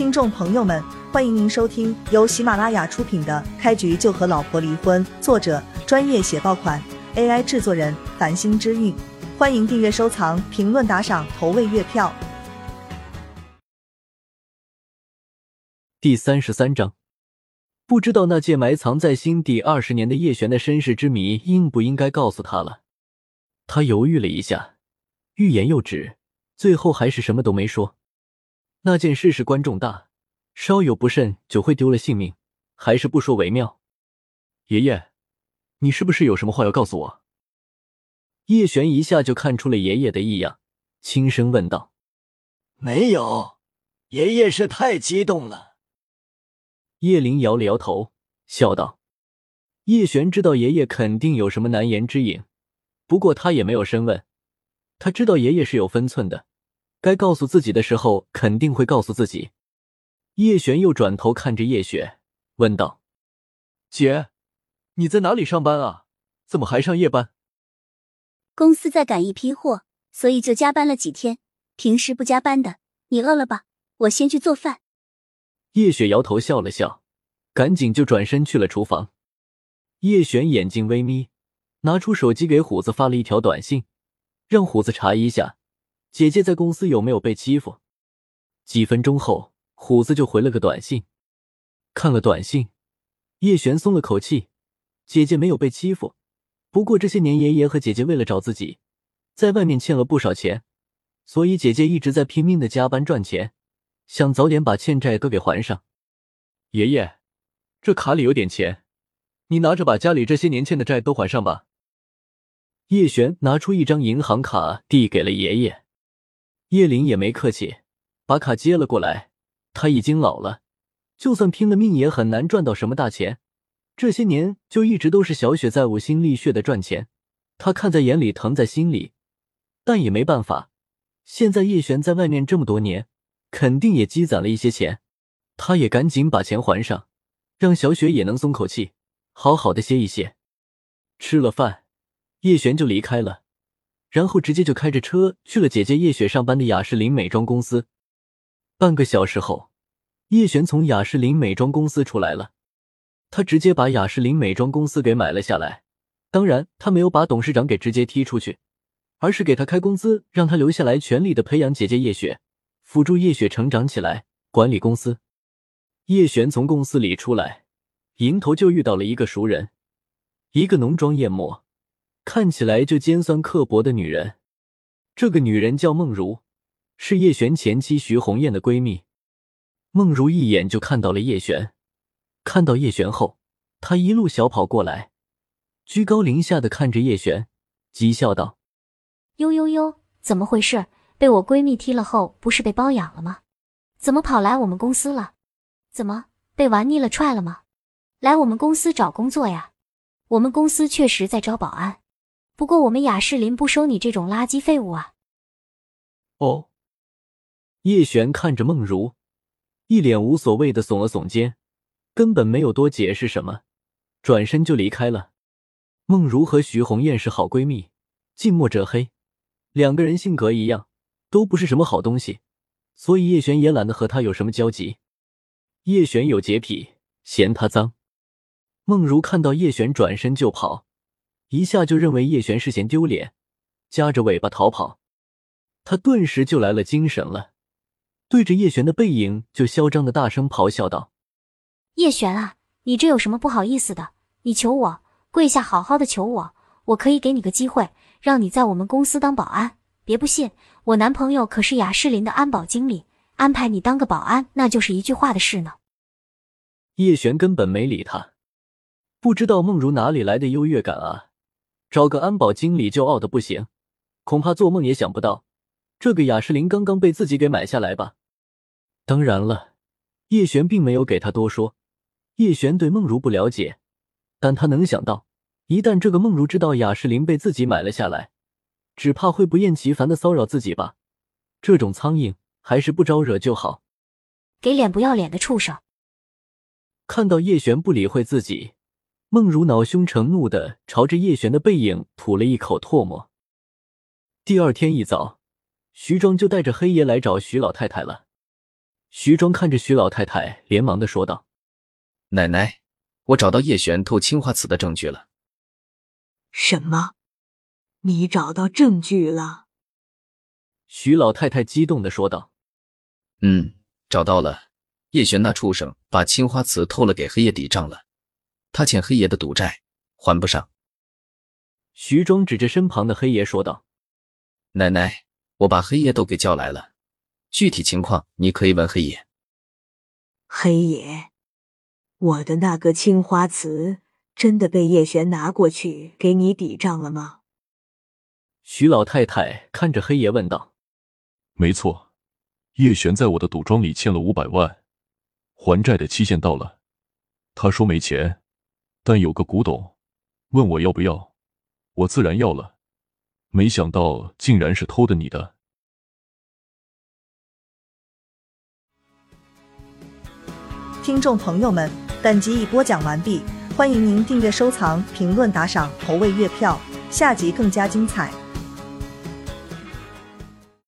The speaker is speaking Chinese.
听众朋友们，欢迎您收听由喜马拉雅出品的《开局就和老婆离婚》，作者专业写爆款，AI 制作人繁星之韵。欢迎订阅、收藏、评论、打赏、投喂月票。第三十三章，不知道那届埋藏在心底二十年的叶璇的身世之谜，应不应该告诉他了？他犹豫了一下，欲言又止，最后还是什么都没说。那件事事关重大，稍有不慎就会丢了性命，还是不说为妙。爷爷，你是不是有什么话要告诉我？叶璇一下就看出了爷爷的异样，轻声问道：“没有，爷爷是太激动了。”叶灵摇了摇头，笑道：“叶璇知道爷爷肯定有什么难言之隐，不过他也没有深问。他知道爷爷是有分寸的。”该告诉自己的时候，肯定会告诉自己。叶璇又转头看着叶雪，问道：“姐，你在哪里上班啊？怎么还上夜班？”公司在赶一批货，所以就加班了几天。平时不加班的。你饿了吧？我先去做饭。叶雪摇头笑了笑，赶紧就转身去了厨房。叶璇眼睛微眯，拿出手机给虎子发了一条短信，让虎子查一下。姐姐在公司有没有被欺负？几分钟后，虎子就回了个短信。看了短信，叶璇松了口气，姐姐没有被欺负。不过这些年，爷爷和姐姐为了找自己，在外面欠了不少钱，所以姐姐一直在拼命的加班赚钱，想早点把欠债都给还上。爷爷，这卡里有点钱，你拿着把家里这些年欠的债都还上吧。叶璇拿出一张银行卡递给了爷爷。叶灵也没客气，把卡接了过来。他已经老了，就算拼了命也很难赚到什么大钱。这些年就一直都是小雪在呕心沥血的赚钱，他看在眼里，疼在心里，但也没办法。现在叶璇在外面这么多年，肯定也积攒了一些钱，他也赶紧把钱还上，让小雪也能松口气，好好的歇一歇。吃了饭，叶璇就离开了。然后直接就开着车去了姐姐叶雪上班的雅诗林美妆公司。半个小时后，叶璇从雅诗林美妆公司出来了。他直接把雅诗林美妆公司给买了下来。当然，他没有把董事长给直接踢出去，而是给他开工资，让他留下来，全力的培养姐姐叶雪，辅助叶雪成长起来，管理公司。叶璇从公司里出来，迎头就遇到了一个熟人，一个浓妆艳抹。看起来就尖酸刻薄的女人，这个女人叫梦如，是叶璇前妻徐红艳的闺蜜。梦如一眼就看到了叶璇，看到叶璇后，她一路小跑过来，居高临下的看着叶璇，讥笑道：“呦呦呦，怎么回事？被我闺蜜踢了后，不是被包养了吗？怎么跑来我们公司了？怎么被玩腻了踹了吗？来我们公司找工作呀？我们公司确实在招保安。”不过我们雅诗林不收你这种垃圾废物啊！哦，叶璇看着梦如，一脸无所谓的耸了耸肩，根本没有多解释什么，转身就离开了。梦如和徐红艳是好闺蜜，近墨者黑，两个人性格一样，都不是什么好东西，所以叶璇也懒得和她有什么交集。叶璇有洁癖，嫌她脏。梦如看到叶璇转身就跑。一下就认为叶璇是嫌丢脸，夹着尾巴逃跑，他顿时就来了精神了，对着叶璇的背影就嚣张的大声咆哮道：“叶璇啊，你这有什么不好意思的？你求我跪下，好好的求我，我可以给你个机会，让你在我们公司当保安。别不信，我男朋友可是雅诗林的安保经理，安排你当个保安，那就是一句话的事呢。”叶璇根本没理他，不知道梦如哪里来的优越感啊！找个安保经理就傲的不行，恐怕做梦也想不到，这个雅诗林刚刚被自己给买下来吧。当然了，叶璇并没有给他多说。叶璇对梦如不了解，但他能想到，一旦这个梦如知道雅诗林被自己买了下来，只怕会不厌其烦的骚扰自己吧。这种苍蝇还是不招惹就好。给脸不要脸的畜生！看到叶璇不理会自己。梦如恼羞成怒的朝着叶璇的背影吐了一口唾沫。第二天一早，徐庄就带着黑爷来找徐老太太了。徐庄看着徐老太太，连忙的说道：“奶奶，我找到叶璇偷青花瓷的证据了。”什么？你找到证据了？徐老太太激动的说道：“嗯，找到了。叶璇那畜生把青花瓷偷了给黑夜抵账了，他欠黑爷的赌债还不上。”徐庄指着身旁的黑爷说道：“奶奶，我把黑爷都给叫来了，具体情况你可以问黑爷。”黑爷，我的那个青花瓷真的被叶璇拿过去给你抵账了吗？徐老太太看着黑爷问道：“没错，叶璇在我的赌庄里欠了五百万，还债的期限到了，他说没钱，但有个古董，问我要不要。”我自然要了，没想到竟然是偷的你的。听众朋友们，本集已播讲完毕，欢迎您订阅、收藏、评论、打赏、投喂月票，下集更加精彩。